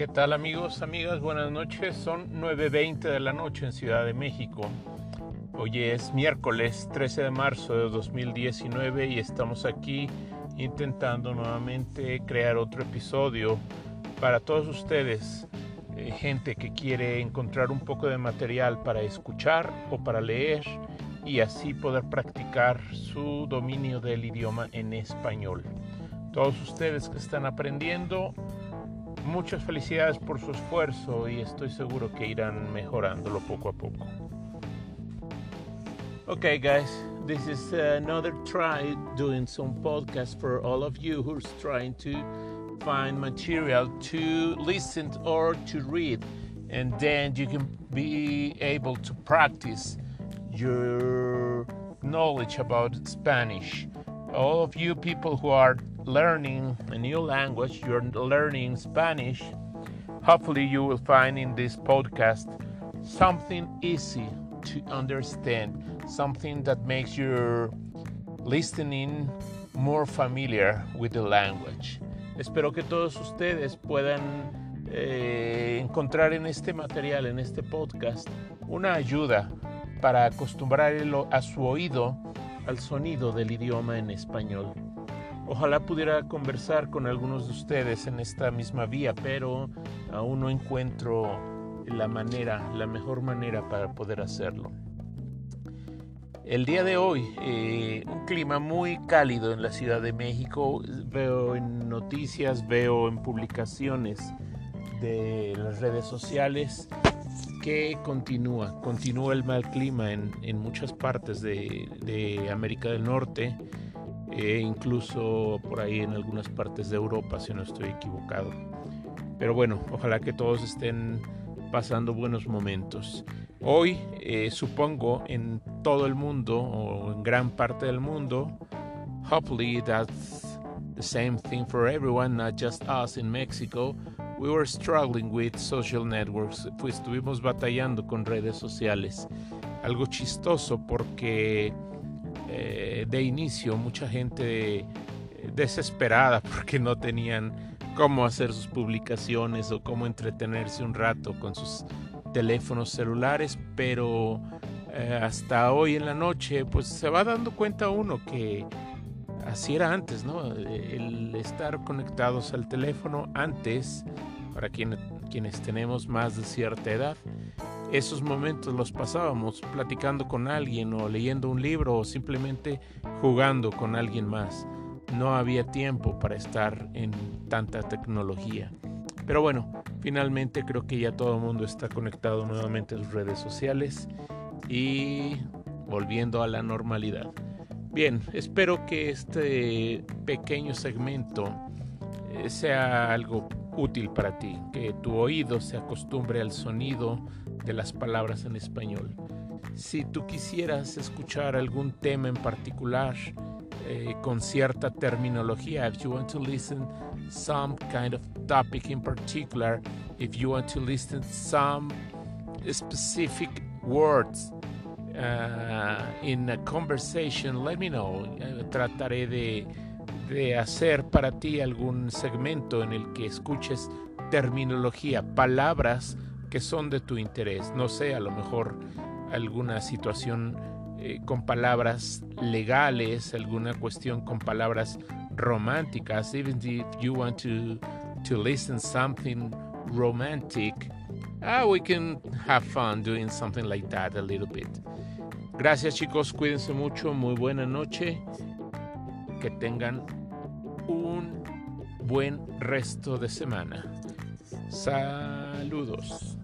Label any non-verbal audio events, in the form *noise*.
¿Qué tal amigos, amigas? Buenas noches. Son 9.20 de la noche en Ciudad de México. Hoy es miércoles 13 de marzo de 2019 y estamos aquí intentando nuevamente crear otro episodio para todos ustedes, eh, gente que quiere encontrar un poco de material para escuchar o para leer y así poder practicar su dominio del idioma en español. Todos ustedes que están aprendiendo, muchas felicidades por su esfuerzo y estoy seguro que irán mejorándolo poco a poco. Okay, guys, this is another try doing some podcast for all of you who's trying to find material to listen or to read, and then you can be able to practice your knowledge about Spanish. All of you people who are learning a new language, you're learning Spanish, hopefully you will find in this podcast something easy to understand, something that makes your listening more familiar with the language. Espero que todos ustedes puedan eh, encontrar en este material, en este podcast, una ayuda para acostumbrar a su oído al sonido del idioma en español. Ojalá pudiera conversar con algunos de ustedes en esta misma vía, pero aún no encuentro la manera, la mejor manera para poder hacerlo. El día de hoy, eh, un clima muy cálido en la Ciudad de México. Veo en noticias, veo en publicaciones de las redes sociales que continúa, continúa el mal clima en, muchas partes de, América del Norte, e incluso por ahí en algunas partes de Europa, si no estoy equivocado. Pero bueno, ojalá que todos estén pasando buenos momentos. Hoy, eh, supongo, en todo el mundo o en gran parte del mundo, hopefully that's the same thing for everyone, not just us in Mexico. We were struggling with social networks, pues estuvimos batallando con redes sociales. Algo chistoso porque eh, de inicio mucha gente eh, desesperada *laughs* porque no tenían cómo hacer sus publicaciones o cómo entretenerse un rato con sus teléfonos celulares, pero eh, hasta hoy en la noche pues se va dando cuenta uno que así era antes, ¿no? El estar conectados al teléfono antes, para quienes tenemos más de cierta edad, esos momentos los pasábamos platicando con alguien o leyendo un libro o simplemente jugando con alguien más. No había tiempo para estar en tanta tecnología. Pero bueno, finalmente creo que ya todo el mundo está conectado nuevamente a las redes sociales y volviendo a la normalidad. Bien, espero que este pequeño segmento eh, sea algo útil para ti, que tu oído se acostumbre al sonido de las palabras en español. Si tú quisieras escuchar algún tema en particular eh, con cierta terminología, if you want to listen some kind of topic in particular, if you want to listen some specific words uh, in a conversation, let me know. Uh, trataré de, de hacer para ti algún segmento en el que escuches terminología, palabras que son de tu interés. No sé, a lo mejor alguna situación eh, con palabras legales, alguna cuestión con palabras románticas. Even if you want to, to listen something romantic, ah, we can have fun doing something like that a little bit. Gracias chicos, cuídense mucho, muy buena noche, que tengan un buen resto de semana. Saludos.